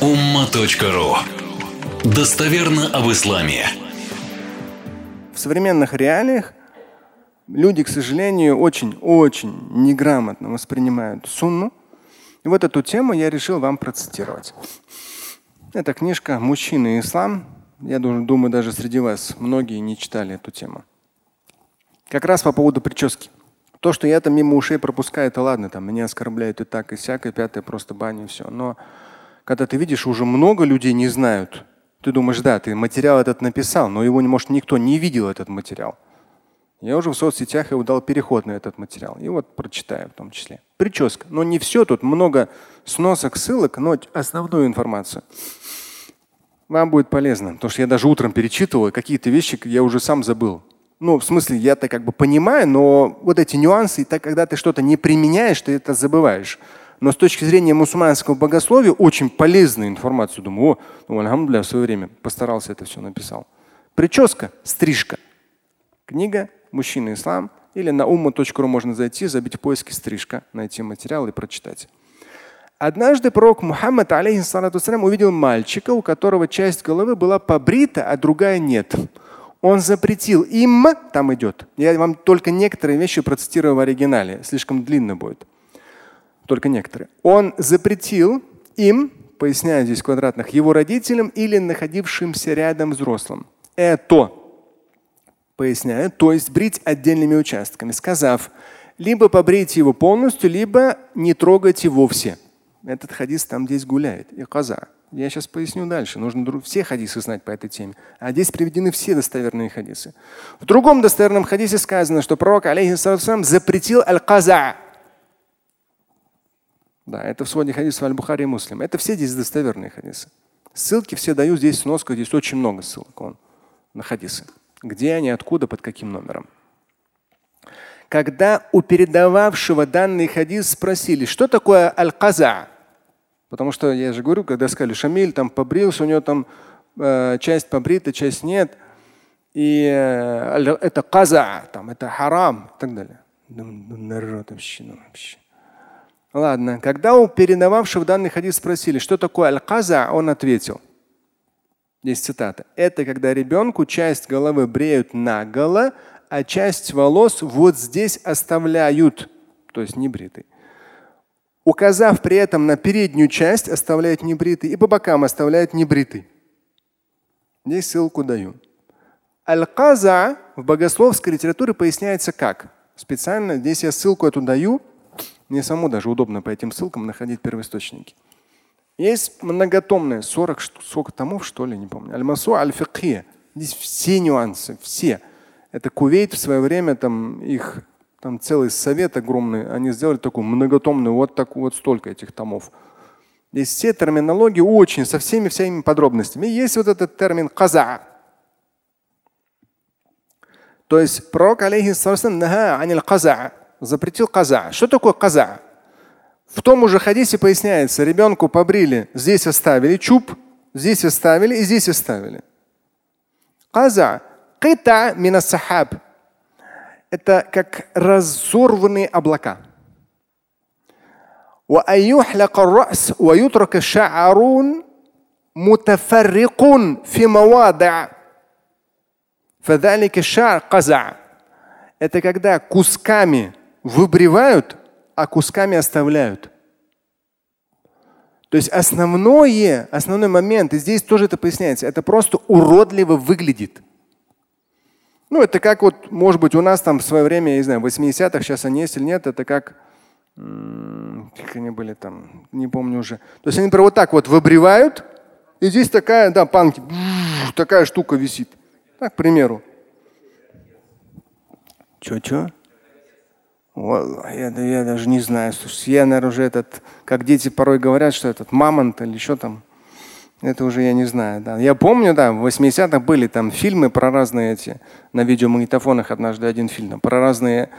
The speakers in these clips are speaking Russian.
umma.ru Достоверно об исламе. В современных реалиях люди, к сожалению, очень-очень неграмотно воспринимают сунну. И вот эту тему я решил вам процитировать. Это книжка «Мужчина и ислам». Я думаю, даже среди вас многие не читали эту тему. Как раз по поводу прически. То, что я там мимо ушей пропускаю, это ладно, там меня оскорбляют и так, и всякое, пятое, просто баню все. Но когда ты видишь, уже много людей не знают, ты думаешь, да, ты материал этот написал, но его, может, никто не видел, этот материал. Я уже в соцсетях его дал переход на этот материал. И вот прочитаю в том числе. Прическа. Но не все, тут много сносок, ссылок, но основную информацию. Вам будет полезно, потому что я даже утром перечитывал, какие-то вещи я уже сам забыл. Ну, в смысле, я-то как бы понимаю, но вот эти нюансы, и так, когда ты что-то не применяешь, ты это забываешь. Но с точки зрения мусульманского богословия очень полезная информация. Думаю, о, ну, алхамдуля, в свое время постарался это все написал. Прическа, стрижка. Книга «Мужчина ислам» или на umma.ru можно зайти, забить в поиске стрижка, найти материал и прочитать. Однажды пророк Мухаммад алейхиссалату увидел мальчика, у которого часть головы была побрита, а другая нет. Он запретил им, там идет. Я вам только некоторые вещи процитирую в оригинале, слишком длинно будет. Только некоторые. Он запретил им, поясняю здесь квадратных, его родителям или находившимся рядом взрослым. Это, поясняю, то есть брить отдельными участками, сказав, либо побрить его полностью, либо не трогать его вовсе. Этот хадис там здесь гуляет. И коза. Я сейчас поясню дальше. Нужно все хадисы знать по этой теме. А здесь приведены все достоверные хадисы. В другом достоверном хадисе сказано, что пророк алейхиссалам запретил аль-каза. Да, это в своде хадисов Аль-Бухари и Муслим. Это все здесь достоверные хадисы. Ссылки все даю здесь сноска, здесь очень много ссылок он, на хадисы. Где они, откуда, под каким номером. Когда у передававшего данный хадис спросили, что такое аль-каза, Потому что я же говорю, когда сказали, Шамиль там побрился, у него там э, часть побрита, часть нет. И э, это каза, там, это харам и так далее. Народ вообще, ну, вообще. Ладно, когда у передававшего данный хадис спросили, что такое аль-каза, он ответил. Здесь цитата. Это когда ребенку часть головы бреют наголо, а часть волос вот здесь оставляют, то есть не бритый указав при этом на переднюю часть, оставляет небритый, и по бокам оставляет небритый. Здесь ссылку даю. Аль-Каза в богословской литературе поясняется как? Специально здесь я ссылку эту даю. Мне самому даже удобно по этим ссылкам находить первоисточники. Есть многотомные, 40 сколько томов, что ли, не помню. Аль-Масу аль-Фикхия. Здесь все нюансы, все. Это Кувейт в свое время, там их там целый совет огромный, они сделали такую многотомную, вот так вот столько этих томов. Здесь все терминологии очень, со всеми всеми подробностями. И есть вот этот термин каза. То есть пророк алейхиссалам запретил каза. Что такое каза? В том уже хадисе поясняется, ребенку побрили, здесь оставили чуб, здесь оставили и здесь оставили. Каза. Кита мина сахаб это как разорванные облака. ويحلق الرأس ويترك شعر متفرق في مواضع فذلك الشعر قزع это когда кусками выбривают, а кусками оставляют. То есть основное, основной момент, и здесь тоже это поясняется, это просто уродливо выглядит. Ну, это как вот, может быть, у нас там в свое время, я не знаю, в 80-х, сейчас они есть или нет, это как, как они были там, не помню уже. То есть они, например, вот так вот выбривают, и здесь такая, да, панки, такая штука висит. Так, к примеру. Че-че? Я, я даже не знаю. Слушай, я, наверное, уже этот, как дети порой говорят, что этот мамонт или что там. Это уже я не знаю. Да. Я помню, да, в 80-х были там фильмы про разные эти, на видеомагнитофонах однажды один фильм, про разные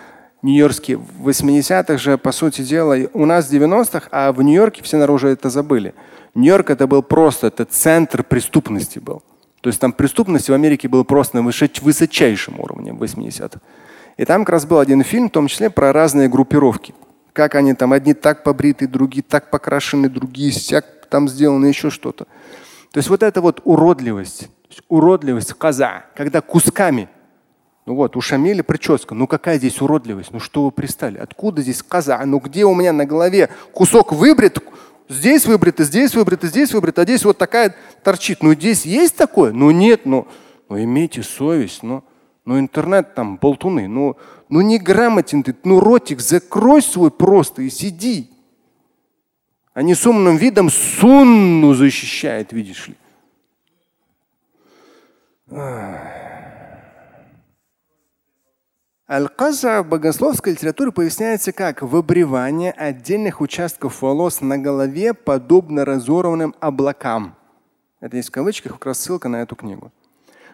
нью-йоркские. В 80-х же, по сути дела, у нас в 90-х, а в Нью-Йорке все наружу это забыли. Нью-Йорк это был просто, это центр преступности был. То есть там преступность в Америке была просто на высочайшем уровне в 80-х. И там как раз был один фильм, в том числе про разные группировки. Как они там, одни так побриты, другие так покрашены, другие сяк там сделано еще что-то. То есть вот эта вот уродливость, уродливость каза, когда кусками. Ну вот, у Шамиля прическа. Ну какая здесь уродливость? Ну что вы пристали? Откуда здесь каза? Ну где у меня на голове кусок выбрит, здесь выбрит, и здесь выбрит, и здесь выбрит, а здесь вот такая торчит. Ну здесь есть такое? Ну нет, ну, ну имейте совесть. Ну, ну интернет там болтуны. Ну, ну грамотен ты. Ну ротик закрой свой просто и сиди. Они с умным видом сунну защищает, видишь ли. Аль-Каза в богословской литературе поясняется как выбривание отдельных участков волос на голове, подобно разорванным облакам. Это есть в кавычках как раз ссылка на эту книгу.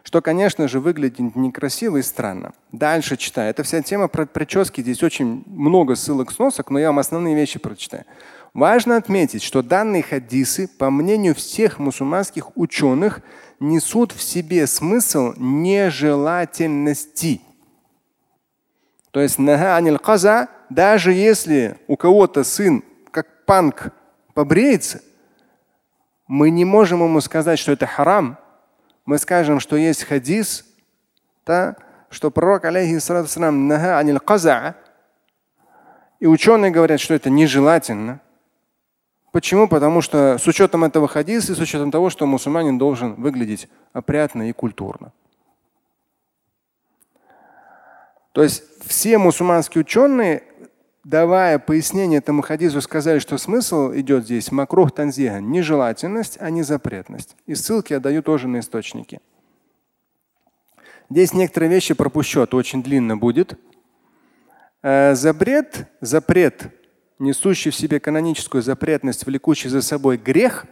Что, конечно же, выглядит некрасиво и странно. Дальше читаю. Это вся тема про прически. Здесь очень много ссылок сносок, но я вам основные вещи прочитаю. Важно отметить, что данные хадисы, по мнению всех мусульманских ученых, несут в себе смысл нежелательности. То есть каза, даже если у кого-то сын, как панк, побреется, мы не можем ему сказать, что это харам. Мы скажем, что есть хадис, да, что пророк алейхиссалату каза, и ученые говорят, что это нежелательно. Почему? Потому что с учетом этого хадиса и с учетом того, что мусульманин должен выглядеть опрятно и культурно. То есть все мусульманские ученые, давая пояснение этому хадису, сказали, что смысл идет здесь макрух танзиха, нежелательность, а не запретность. И ссылки я даю тоже на источники. Здесь некоторые вещи пропущу, это очень длинно будет. Э, запрет, запрет несущий в себе каноническую запретность, влекущий за собой грех,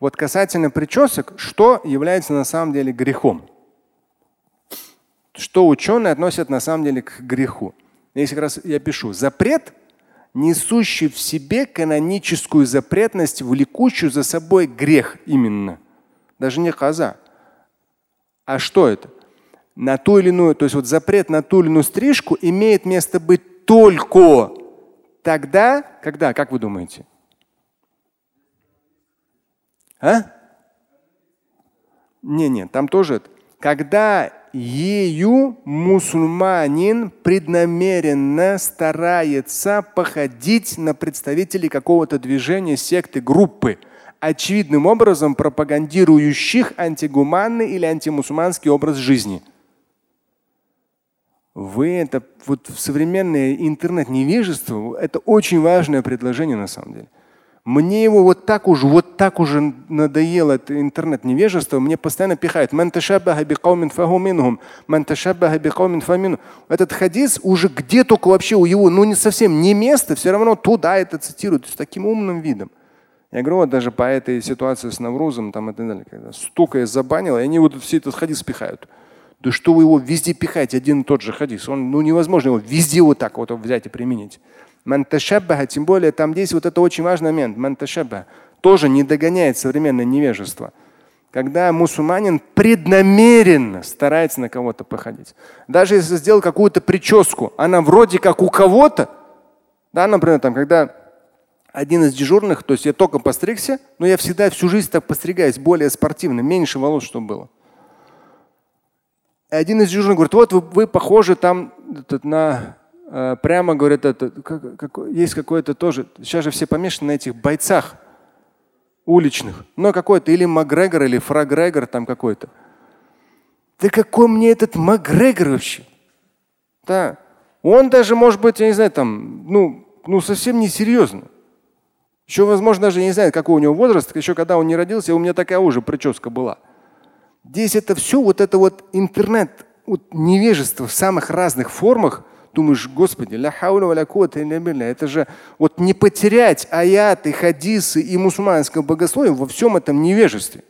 вот касательно причесок, что является на самом деле грехом? Что ученые относят на самом деле к греху? Если как раз я пишу запрет, несущий в себе каноническую запретность, влекущую за собой грех именно. Даже не каза. А что это? На ту или иную, то есть вот запрет на ту или иную стрижку имеет место быть только Тогда, когда, как вы думаете? А? Не, не, там тоже. Когда ею мусульманин преднамеренно старается походить на представителей какого-то движения, секты, группы, очевидным образом пропагандирующих антигуманный или антимусульманский образ жизни – вы это вот в современное интернет-невежество, это очень важное предложение на самом деле. Мне его вот так уже, вот так уже надоело это интернет-невежество, мне постоянно пихают. Этот хадис уже где только вообще у его, ну не совсем не место, все равно туда это цитируют с таким умным видом. Я говорю, вот даже по этой ситуации с Наврузом там и так далее, когда столько я забанил, и они вот все этот хадис пихают. Да что вы его везде пихаете, один и тот же хадис. Он, ну, невозможно его везде вот так вот взять и применить. Манташаббаха, тем более там здесь вот это очень важный момент. Манташаббаха тоже не догоняет современное невежество. Когда мусульманин преднамеренно старается на кого-то походить. Даже если сделал какую-то прическу, она вроде как у кого-то, да, например, там, когда один из дежурных, то есть я только постригся, но я всегда всю жизнь так постригаюсь, более спортивно, меньше волос, чтобы было один из дежурных говорит, вот вы, вы похожи там на прямо говорит, это, как, как, есть какое-то тоже, сейчас же все помешаны на этих бойцах уличных, но какой-то или Макгрегор, или Фрагрегор там какой-то. Да какой мне этот Макгрегор вообще? Да. Он даже, может быть, я не знаю, там, ну, ну совсем не серьезно. Еще, возможно, даже не знаю, какой у него возраст. Еще когда он не родился, у меня такая уже прическа была. Здесь это все, вот это вот интернет, вот невежество в самых разных формах. Думаешь, Господи, ля хауля ля это же вот не потерять аяты, хадисы и мусульманское богословие во всем этом невежестве.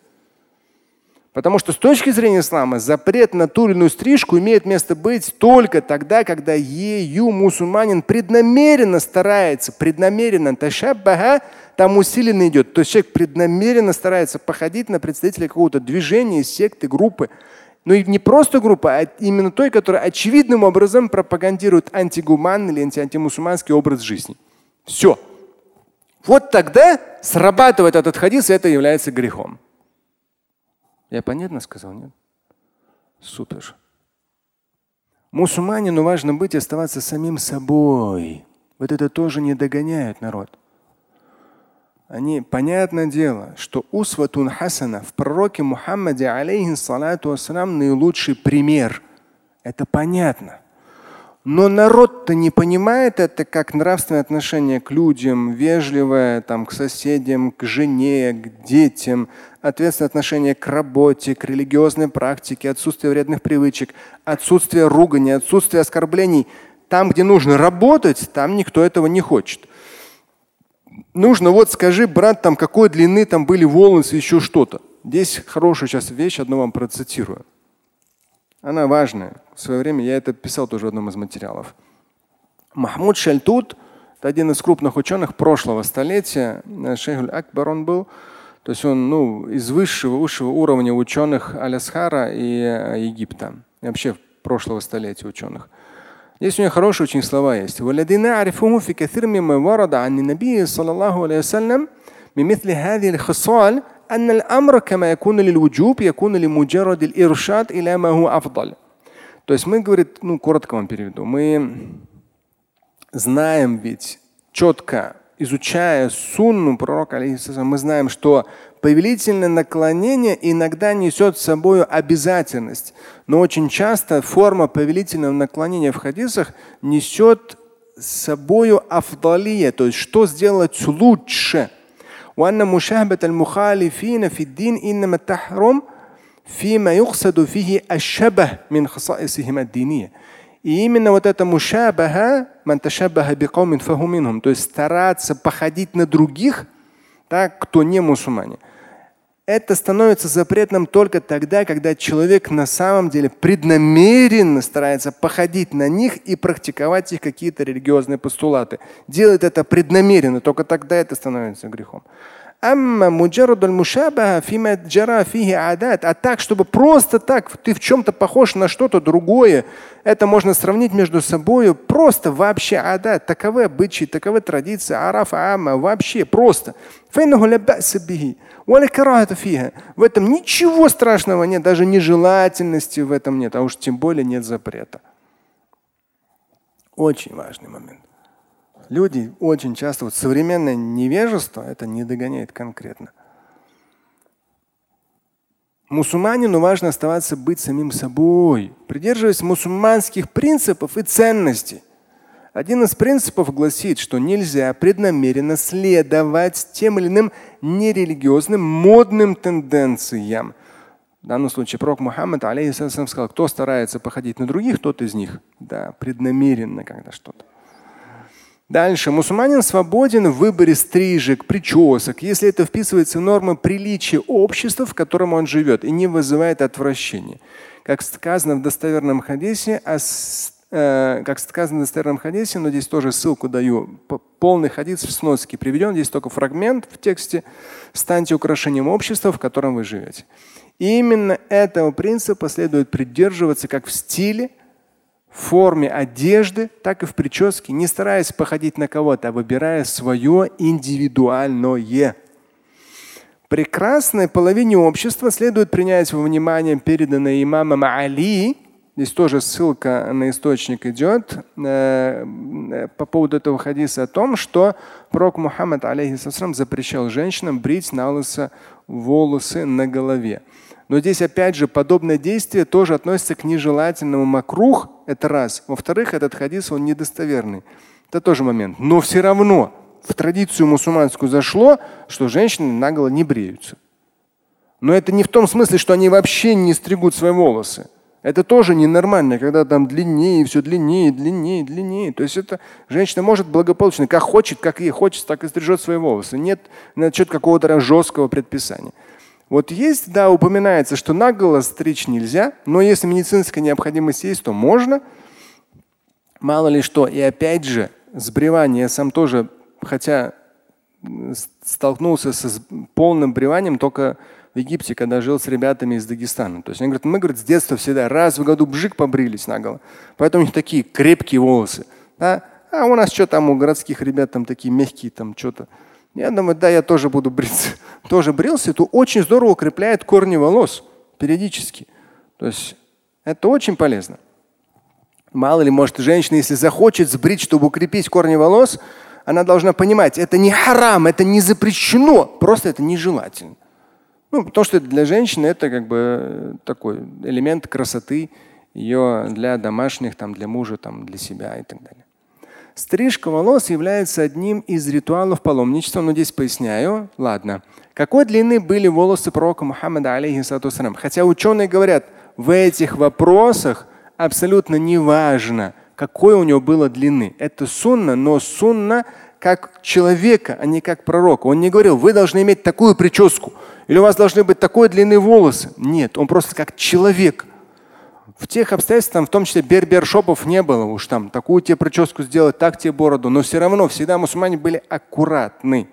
Потому что с точки зрения ислама запрет на ту или иную стрижку имеет место быть только тогда, когда ею мусульманин преднамеренно старается, преднамеренно ташаббаха, там усиленно идет. То есть человек преднамеренно старается походить на представителя какого-то движения, секты, группы. Но и не просто группа, а именно той, которая очевидным образом пропагандирует антигуманный или антимусульманский образ жизни. Все. Вот тогда срабатывает этот хадис, и это является грехом. Я понятно сказал, нет? Супер. Мусульманину важно быть и оставаться самим собой. Вот это тоже не догоняет народ. Они, понятное дело, что усватун хасана в пророке Мухаммаде, алейхиссалату вассалам, наилучший пример. Это понятно. Но народ-то не понимает это как нравственное отношение к людям, вежливое там, к соседям, к жене, к детям, ответственное отношение к работе, к религиозной практике, отсутствие вредных привычек, отсутствие ругани, отсутствие оскорблений. Там, где нужно работать, там никто этого не хочет. Нужно, вот скажи, брат, там какой длины там были волосы, еще что-то. Здесь хорошая сейчас вещь, одну вам процитирую. Она важная. В свое время я это писал тоже в одном из материалов. Махмуд Шальтут, это один из крупных ученых прошлого столетия. Шейх Акбар он был. То есть он ну, из высшего, высшего уровня ученых Алясхара и э, Египта. И вообще прошлого столетия ученых. Здесь у него хорошие очень слова есть. بمثل هذه الخصال أن الأمر كما يكون للوجوب يكون لمجرد الإرشاد إلى ما هو أفضل. То есть мы, говорит, ну коротко вам переведу, мы знаем ведь четко, изучая сунну пророка, мы знаем, что повелительное наклонение иногда несет с собой обязательность, но очень часто форма повелительного наклонения в хадисах несет с собой афдалия, то есть что сделать лучше – وأن مشاهبة المخالفين في الدين إنما تحرم فيما يقصد فيه الشبه من خصائصهم الدينية. И именно вот это мушабаха, манташабаха бикаумин фахуминхум, то есть стараться походить на других, так, кто не мусульмане. Это становится запретным только тогда, когда человек на самом деле преднамеренно старается походить на них и практиковать их какие-то религиозные постулаты. Делает это преднамеренно, только тогда это становится грехом. А так, чтобы просто так, ты в чем-то похож на что-то другое, это можно сравнить между собой просто вообще адат, таковы обычаи, таковы традиции, арафа ама, вообще просто. В этом ничего страшного нет, даже нежелательности в этом нет, а уж тем более нет запрета. Очень важный момент. Люди очень часто, вот современное невежество это не догоняет конкретно. Мусульманину важно оставаться быть самим собой, придерживаясь мусульманских принципов и ценностей. Один из принципов гласит, что нельзя преднамеренно следовать тем или иным нерелигиозным модным тенденциям. В данном случае пророк Мухаммад алейхиссалам сказал, кто старается походить на других, тот из них. Да, преднамеренно когда что-то. Дальше. Мусульманин свободен в выборе стрижек, причесок, если это вписывается в нормы приличия общества, в котором он живет, и не вызывает отвращения. Как сказано в достоверном хадисе, э, как сказано в достоверном хадисе, но здесь тоже ссылку даю, полный хадис в сноске приведен, здесь только фрагмент в тексте, станьте украшением общества, в котором вы живете. И именно этого принципа следует придерживаться как в стиле, форме одежды, так и в прическе, не стараясь походить на кого-то, а выбирая свое индивидуальное. Прекрасной половине общества следует принять во внимание переданное имамом Али, здесь тоже ссылка на источник идет, э, по поводу этого хадиса о том, что пророк Мухаммад алейхиссалам запрещал женщинам брить на лысо волосы на голове. Но здесь опять же подобное действие тоже относится к нежелательному макрух. Это раз. Во-вторых, этот хадис он недостоверный. Это тоже момент. Но все равно в традицию мусульманскую зашло, что женщины наголо не бреются. Но это не в том смысле, что они вообще не стригут свои волосы. Это тоже ненормально, когда там длиннее, все длиннее, длиннее, длиннее. То есть это женщина может благополучно, как хочет, как ей хочется, так и стрижет свои волосы. Нет насчет какого-то жесткого предписания. Вот есть, да, упоминается, что наголо стричь нельзя, но если медицинская необходимость есть, то можно. Мало ли что. И опять же, сбривание я сам тоже, хотя столкнулся с полным бриванием только в Египте, когда жил с ребятами из Дагестана. То есть они говорят, мы говорят, с детства всегда раз в году бжик побрились наголо. Поэтому у них такие крепкие волосы. Да? А у нас что там у городских ребят там такие мягкие, там что-то Я думаю, да, я тоже буду бриться. тоже брился. Это очень здорово укрепляет корни волос периодически. То есть это очень полезно. Мало ли, может, женщина, если захочет сбрить, чтобы укрепить корни волос, она должна понимать, это не харам, это не запрещено, просто это нежелательно. Ну, потому что для женщины это как бы такой элемент красоты ее для домашних, там, для мужа, там, для себя и так далее. Стрижка волос является одним из ритуалов паломничества, но здесь поясняю. Ладно. Какой длины были волосы пророка Мухаммада, алейхиссалату Хотя ученые говорят, в этих вопросах абсолютно не важно, какой у него было длины. Это сунна, но сунна как человека, а не как пророка. Он не говорил, вы должны иметь такую прическу, или у вас должны быть такой длины волосы. Нет, он просто как человек. В тех обстоятельствах, в том числе бербершопов не было уж там, такую тебе прическу сделать, так тебе бороду, но все равно всегда мусульмане были аккуратны.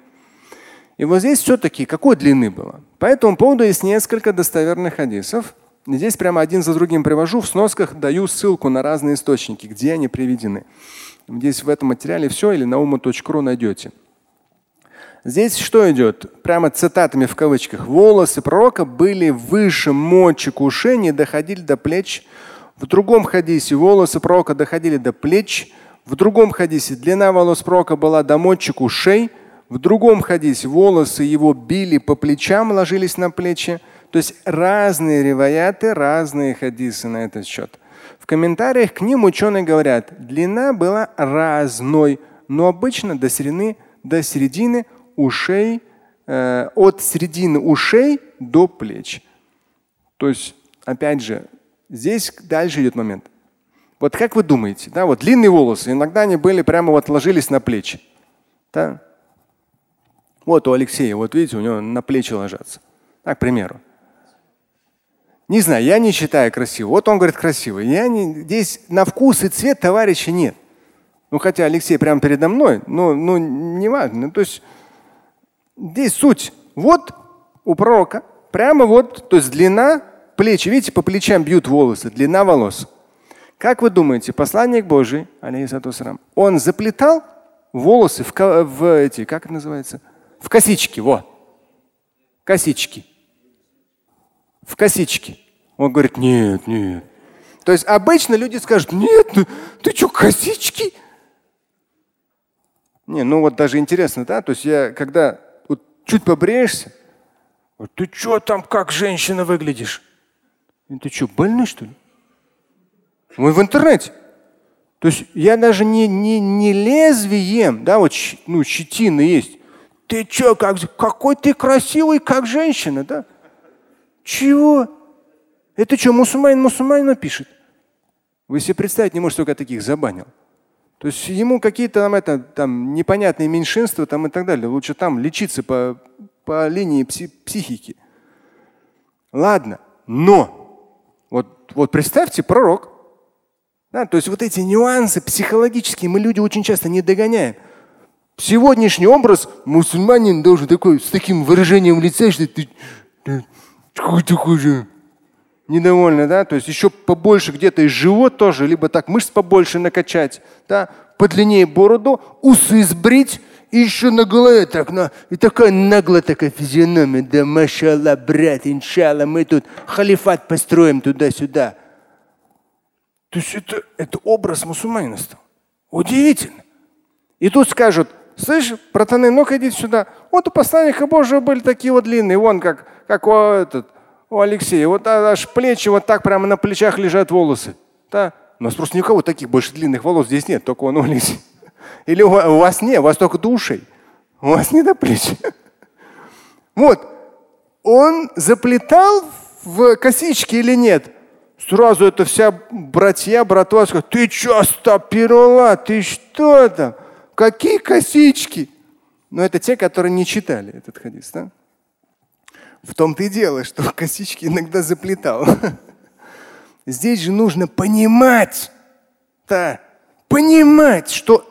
И вот здесь все-таки какой длины было? По этому поводу есть несколько достоверных хадисов. Здесь прямо один за другим привожу. В сносках даю ссылку на разные источники, где они приведены. Здесь в этом материале все или на ума.ру найдете. Здесь что идет? Прямо цитатами в кавычках. Волосы пророка были выше мочек ушей, не доходили до плеч. В другом хадисе волосы пророка доходили до плеч. В другом хадисе длина волос пророка была до мочек ушей. В другом хадисе волосы его били по плечам, ложились на плечи. То есть разные реваяты, разные хадисы на этот счет. В комментариях к ним ученые говорят, длина была разной, но обычно до середины, до середины ушей, э, от середины ушей до плеч. То есть, опять же, здесь дальше идет момент. Вот как вы думаете, да, вот длинные волосы, иногда они были прямо вот ложились на плечи. Да? Вот у Алексея, вот видите, у него на плечи ложатся. Так, к примеру. Не знаю, я не считаю красиво. Вот он говорит красиво. Я не, здесь на вкус и цвет товарища нет. Ну, хотя Алексей прямо передо мной, но ну, не важно. То есть Здесь суть. Вот у пророка прямо вот, то есть длина плечи. Видите, по плечам бьют волосы, длина волос. Как вы думаете, посланник Божий, алейхиссалам, он заплетал волосы в, в эти, как это называется? В косички, во. Косички. В косички. Он говорит, нет, нет. То есть обычно люди скажут, нет, ну, ты что, косички? Не, ну вот даже интересно, да? То есть я когда чуть побреешься. Ты что там, как женщина выглядишь? Ты что, больной что ли? Мы в интернете. То есть я даже не, не, не лезвием, да, вот ну, щетина есть. Ты что, как, какой ты красивый, как женщина, да? Чего? Это что, мусульманин мусульманину пишет? Вы себе представить не можете, сколько таких забанил. То есть ему какие-то там, это, там непонятные меньшинства там, и так далее. Лучше там лечиться по, по линии пси психики. Ладно, но вот, вот представьте пророк. Да, то есть вот эти нюансы психологические мы люди очень часто не догоняем. Сегодняшний образ мусульманин должен такой с таким выражением лица, что ты, ты такой же недовольны, да, то есть еще побольше где-то и живот тоже, либо так мышц побольше накачать, да, подлиннее бороду, усы сбрить, и еще на голове так, на, и такая наглая такая физиономия, да, машалла, брат, иншалла, мы тут халифат построим туда-сюда. То есть это, это образ мусульманина стал. Удивительно. И тут скажут, слышь, братаны, ну-ка идите сюда. Вот у посланника Божьего были такие вот длинные, вон как, как у этот, у Алексея. Вот аж плечи, вот так прямо на плечах лежат волосы. Да? У нас просто никого таких больше длинных волос здесь нет, только он у Алексея. Или у вас нет, у вас только до ушей. У вас не до плеч. Вот. Он заплетал в косички или нет? Сразу это вся братья, братва скажут, ты что, стопировала? Ты что там? Какие косички? Но это те, которые не читали этот хадис, да? В том-то и дело, что косички иногда заплетал. Здесь же нужно понимать, да, понимать, что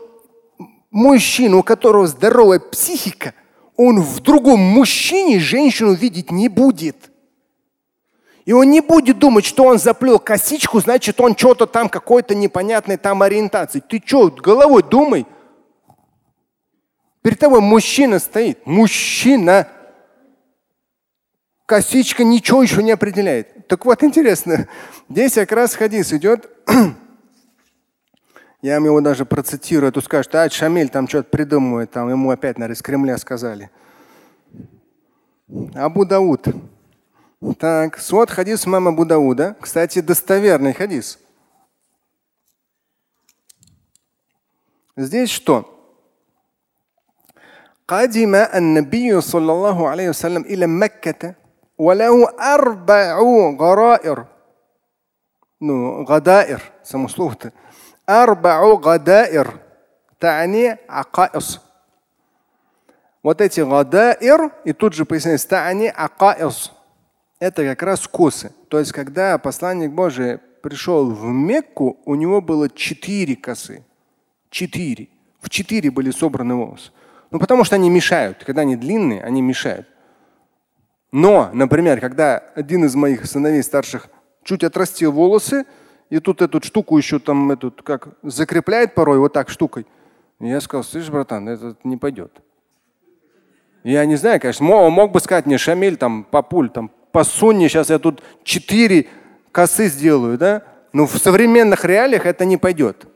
мужчина, у которого здоровая психика, он в другом мужчине женщину видеть не будет. И он не будет думать, что он заплел косичку, значит, он что-то там какой-то непонятной там ориентации. Ты что, головой думай. Перед тобой мужчина стоит. Мужчина Косичка ничего еще не определяет. Так вот, интересно, здесь как раз хадис идет. Я вам его даже процитирую, а то скажет, а Шамиль там что-то придумывает, там ему опять, наверное, из Кремля сказали. Абу Дауд. Так, свод хадис мама Абу Дауда. Кстати, достоверный хадис. Здесь что? قدم النبي صلى الله عليه وسلم إلى مكة Валяу арбау гараир. Ну, гадаир, само слово-то. Арбау гадаир. Тани акаис. Вот эти гадаир, и тут же поясняется тани акаис. Это как раз косы. То есть, когда посланник Божий пришел в Мекку, у него было четыре косы. Четыре. В четыре были собраны волосы. Ну, потому что они мешают. Когда они длинные, они мешают. Но, например, когда один из моих сыновей старших чуть отрастил волосы, и тут эту штуку еще там эту, как закрепляет порой вот так штукой. я сказал, слышишь, братан, это не пойдет. Я не знаю, конечно, мог, мог бы сказать мне, Шамиль, там, папуль, там, по сунне, сейчас я тут четыре косы сделаю, да? Но в современных реалиях это не пойдет.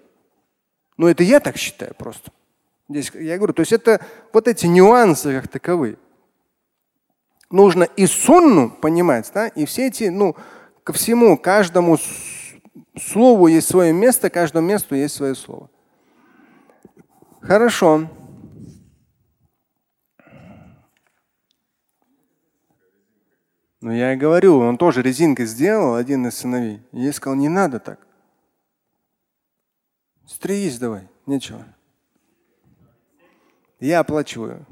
Ну, это я так считаю просто. Здесь я говорю, то есть это вот эти нюансы как таковые. Нужно и сунну понимать, да, и все эти, ну, ко всему, каждому слову есть свое место, каждому месту есть свое слово. Хорошо. Ну я и говорю, он тоже резинкой сделал, один из сыновей. Я сказал, не надо так. Стригись давай, нечего. Я оплачиваю.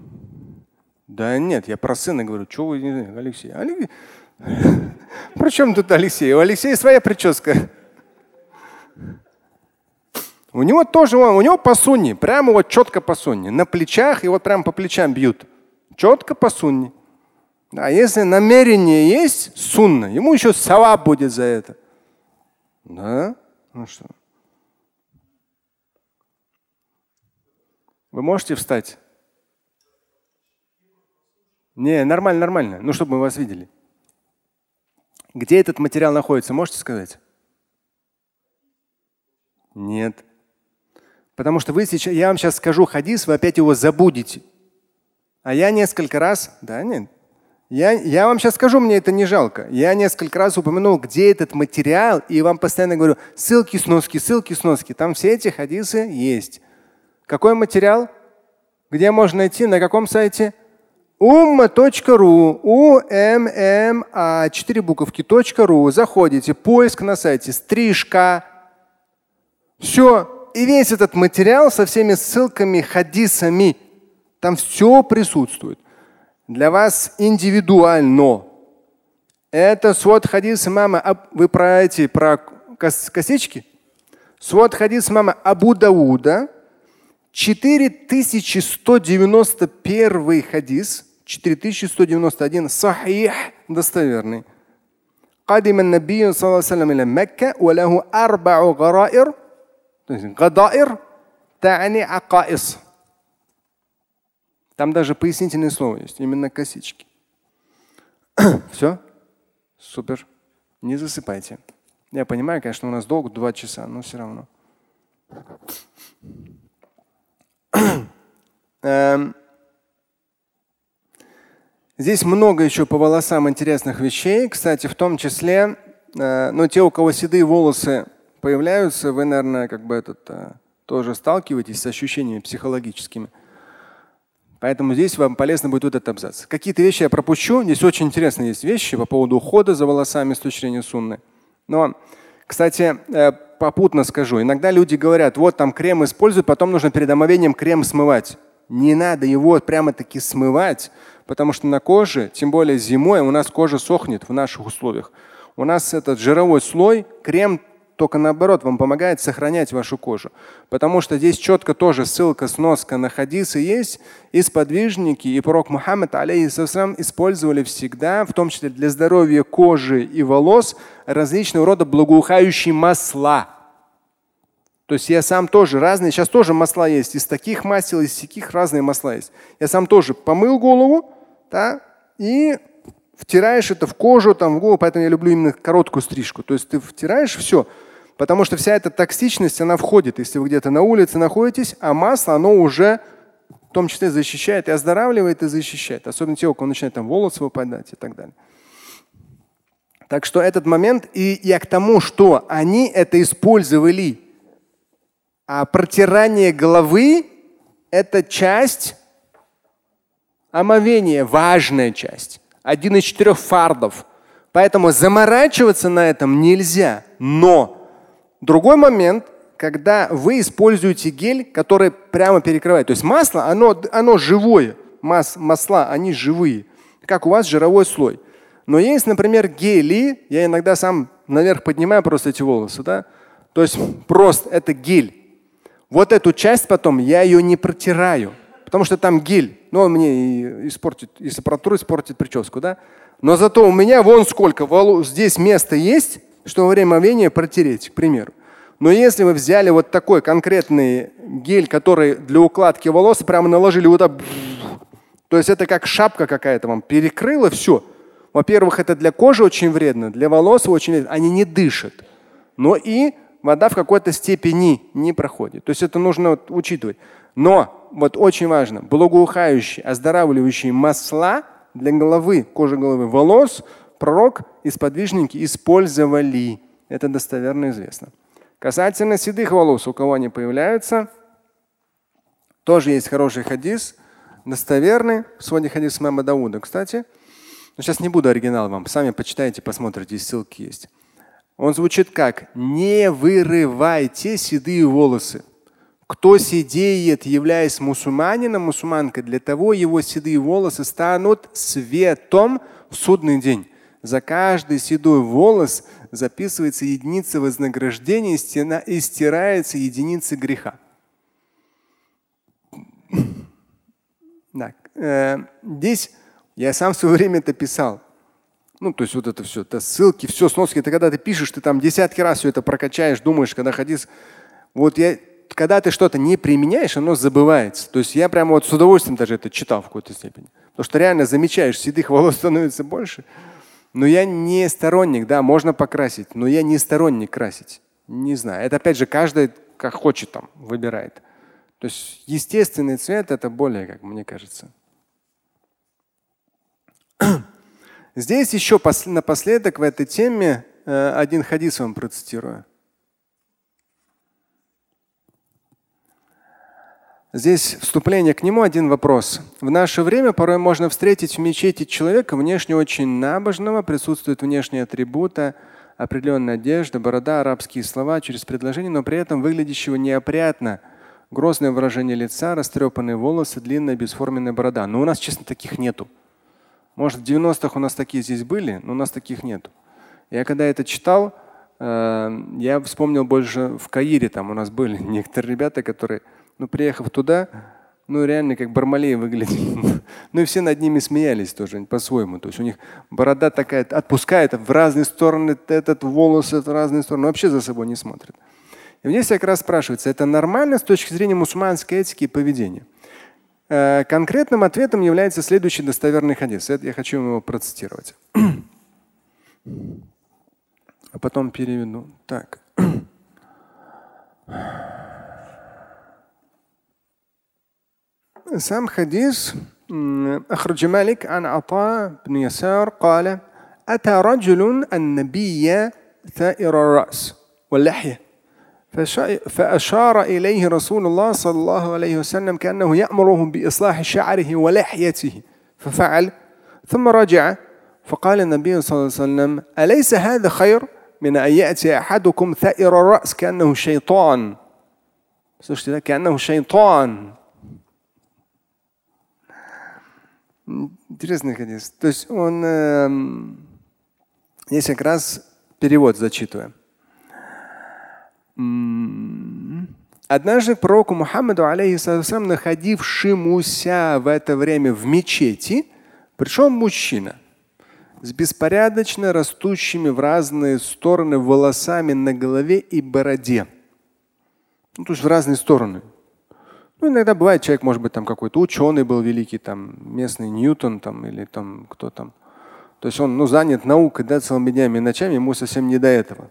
Да нет, я про сына говорю, что вы, Алексей? Алексей? При чем тут Алексей? У Алексея своя прическа. У него тоже, у него по сунне, прямо вот четко по сунне. На плечах и вот прямо по плечам бьют. Четко по сунне. А если намерение есть сунна, ему еще сава будет за это. Да? Ну что? Вы можете встать? Не, нормально, нормально. Ну, чтобы мы вас видели. Где этот материал находится, можете сказать? Нет. Потому что вы сейчас, я вам сейчас скажу хадис, вы опять его забудете. А я несколько раз, да, нет, я, я вам сейчас скажу, мне это не жалко. Я несколько раз упомянул, где этот материал, и вам постоянно говорю, ссылки, сноски, ссылки, сноски. Там все эти хадисы есть. Какой материал? Где можно найти? На каком сайте? umma.ru, у м м а четыре буковки .ру. Заходите, поиск на сайте, стрижка. Все. И весь этот материал со всеми ссылками, хадисами, там все присутствует для вас индивидуально. Это свод хадис мама. Вы про эти, про косички? Свод хадис мама Абу Дауда. 4191 хадис. 4191 сахих достоверный. قدم النبي صلى الله عليه وسلم إلى مكة وله أربع غرائر غدائر تعني عقائص там даже пояснительное слово есть, именно косички. Все? Супер. Не засыпайте. Я понимаю, конечно, у нас долго два часа, но все равно. Эм. Здесь много еще по волосам интересных вещей. Кстати, в том числе, э, ну, те, у кого седые волосы появляются, вы, наверное, как бы этот, э, тоже сталкиваетесь с ощущениями психологическими. Поэтому здесь вам полезно будет вот этот абзац. Какие-то вещи я пропущу. Здесь очень интересные есть вещи по поводу ухода за волосами с точки зрения сунны. Но, кстати, э, попутно скажу. Иногда люди говорят, вот там крем используют, потом нужно перед омовением крем смывать. Не надо его прямо-таки смывать, потому что на коже, тем более зимой, у нас кожа сохнет в наших условиях. У нас этот жировой слой, крем только наоборот вам помогает сохранять вашу кожу. Потому что здесь четко тоже ссылка, сноска на хадисы есть. И сподвижники, и пророк Мухаммад алейхиссалам использовали всегда, в том числе для здоровья кожи и волос, различного рода благоухающие масла. То есть я сам тоже разные, сейчас тоже масла есть, из таких масел, из таких разные масла есть. Я сам тоже помыл голову, да, и втираешь это в кожу, там, в голову, поэтому я люблю именно короткую стрижку. То есть ты втираешь все, потому что вся эта токсичность, она входит, если вы где-то на улице находитесь, а масло, оно уже в том числе защищает и оздоравливает, и защищает. Особенно те, у кого начинают там волосы выпадать и так далее. Так что этот момент, и я к тому, что они это использовали. А протирание головы – это часть омовения, важная часть. Один из четырех фардов. Поэтому заморачиваться на этом нельзя. Но другой момент, когда вы используете гель, который прямо перекрывает. То есть масло, оно, оно живое. Мас, масла, они живые. Как у вас жировой слой. Но есть, например, гели, я иногда сам наверх поднимаю просто эти волосы, да? То есть просто это гель. Вот эту часть потом я ее не протираю, потому что там гель. Ну, он мне и испортит, если протру, испортит прическу, да? Но зато у меня вон сколько волос, здесь место есть, что во время омовения протереть, к примеру. Но если вы взяли вот такой конкретный гель, который для укладки волос, прямо наложили вот так, то есть это как шапка какая-то вам перекрыла все. Во-первых, это для кожи очень вредно, для волос очень вредно. Они не дышат. Но и вода в какой-то степени не проходит. То есть это нужно вот учитывать. Но вот очень важно, благоухающие, оздоравливающие масла для головы, кожи головы, волос пророк и сподвижники использовали. Это достоверно известно. Касательно седых волос, у кого они появляются, тоже есть хороший хадис, достоверный, своде хадис мама Дауда, кстати – но сейчас не буду оригинал вам, сами почитайте, посмотрите, ссылки есть. Он звучит как «Не вырывайте седые волосы». Кто сидеет, являясь мусульманином, мусульманкой, для того его седые волосы станут светом в судный день. За каждый седой волос записывается единица вознаграждения и стирается единица греха. Так, э, здесь я сам в свое время это писал. Ну, то есть вот это все, это ссылки, все, сноски. Это когда ты пишешь, ты там десятки раз все это прокачаешь, думаешь, когда хадис. Вот я, когда ты что-то не применяешь, оно забывается. То есть я прямо вот с удовольствием даже это читал в какой-то степени. Потому что реально замечаешь, седых волос становится больше. Но я не сторонник, да, можно покрасить, но я не сторонник красить. Не знаю. Это опять же каждый как хочет там выбирает. То есть естественный цвет это более, как мне кажется. Здесь еще напоследок в этой теме э, один хадис вам процитирую. Здесь вступление к нему один вопрос. В наше время порой можно встретить в мечети человека внешне очень набожного, присутствуют внешние атрибуты, определенная одежда, борода, арабские слова через предложение, но при этом выглядящего неопрятно. Грозное выражение лица, растрепанные волосы, длинная бесформенная борода. Но у нас, честно, таких нету. Может, в 90-х у нас такие здесь были, но у нас таких нет. Я когда это читал, э, я вспомнил больше в Каире, там у нас были некоторые ребята, которые, ну, приехав туда, ну, реально как Бармалей выглядели. ну и все над ними смеялись тоже по-своему. То есть у них борода такая, отпускает в разные стороны, этот волос в разные стороны, вообще за собой не смотрит. И здесь как раз спрашивается, это нормально с точки зрения мусульманской этики и поведения? Э, конкретным ответом является следующий достоверный хадис. Это я хочу его процитировать. А потом переведу. Так. سام حديث أخرج مالك عن عطاء بن يسار قال أتى رجل النبي ثائر الرأس واللحية فأشار إليه رسول الله صلى الله عليه وسلم كأنه يأمرهم بإصلاح شعره ولحيته ففعل ثم رجع فقال النبي صلى الله عليه وسلم أليس هذا خير من أن يأتي أحدكم ثائر الرأس كأنه شيطان كأنه شيطان Интересный хадис. То есть он, э, здесь как раз перевод зачитываем. Однажды пророку Мухаммаду, алейхиссалам, находившемуся в это время в мечети, пришел мужчина с беспорядочно растущими в разные стороны волосами на голове и бороде. Ну, то есть в разные стороны. Ну, иногда бывает, человек, может быть, там какой-то ученый был великий, там местный Ньютон там, или там кто там. То есть он ну, занят наукой да, целыми днями и ночами, ему совсем не до этого.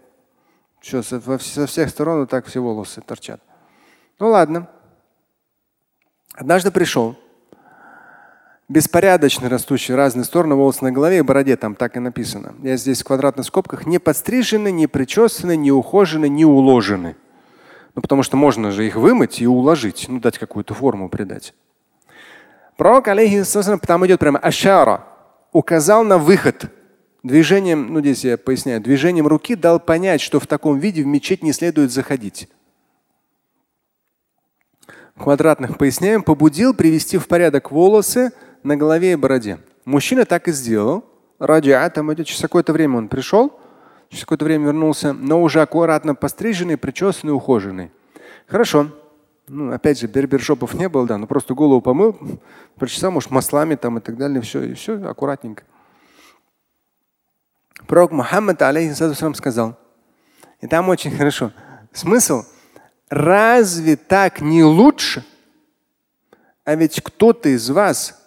Что, со, со всех сторон вот так все волосы торчат. Ну ладно. Однажды пришел беспорядочно растущий в разные стороны волосы на голове и бороде, там так и написано. Я здесь в квадратных скобках не подстрижены, не причесаны, не ухожены, не уложены. Ну, потому что можно же их вымыть и уложить, ну, дать какую-то форму придать. Пророк, алейхиссалам, там идет прямо ашара, указал на выход. Движением, ну здесь я поясняю, движением руки дал понять, что в таком виде в мечеть не следует заходить. Квадратных поясняем, побудил привести в порядок волосы на голове и бороде. Мужчина так и сделал. Раджа, там идет через какое-то время он пришел, Через какое-то время вернулся, но уже аккуратно постриженный, причесанный, ухоженный. Хорошо. Ну, опять же, бербершопов не было, да, но просто голову помыл, причесал, может, маслами там и так далее, все, и все аккуратненько. Пророк Мухаммад, алейхиссалам, сказал, и там очень хорошо, смысл, разве так не лучше? А ведь кто-то из вас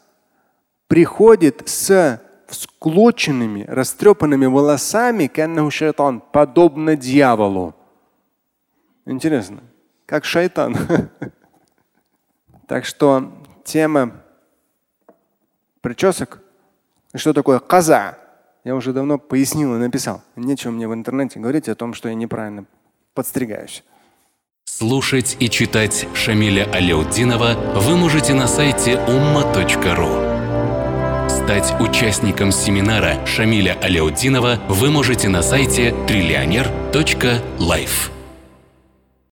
приходит с всклоченными, растрепанными волосами, шайтан, подобно дьяволу. Интересно, как шайтан. Так что тема причесок, что такое каза, я уже давно пояснил и написал. Нечего мне в интернете говорить о том, что я неправильно подстригаюсь. Слушать и читать Шамиля Аляутдинова вы можете на сайте umma.ru. Стать участником семинара Шамиля Аляутдинова вы можете на сайте триллионер.life.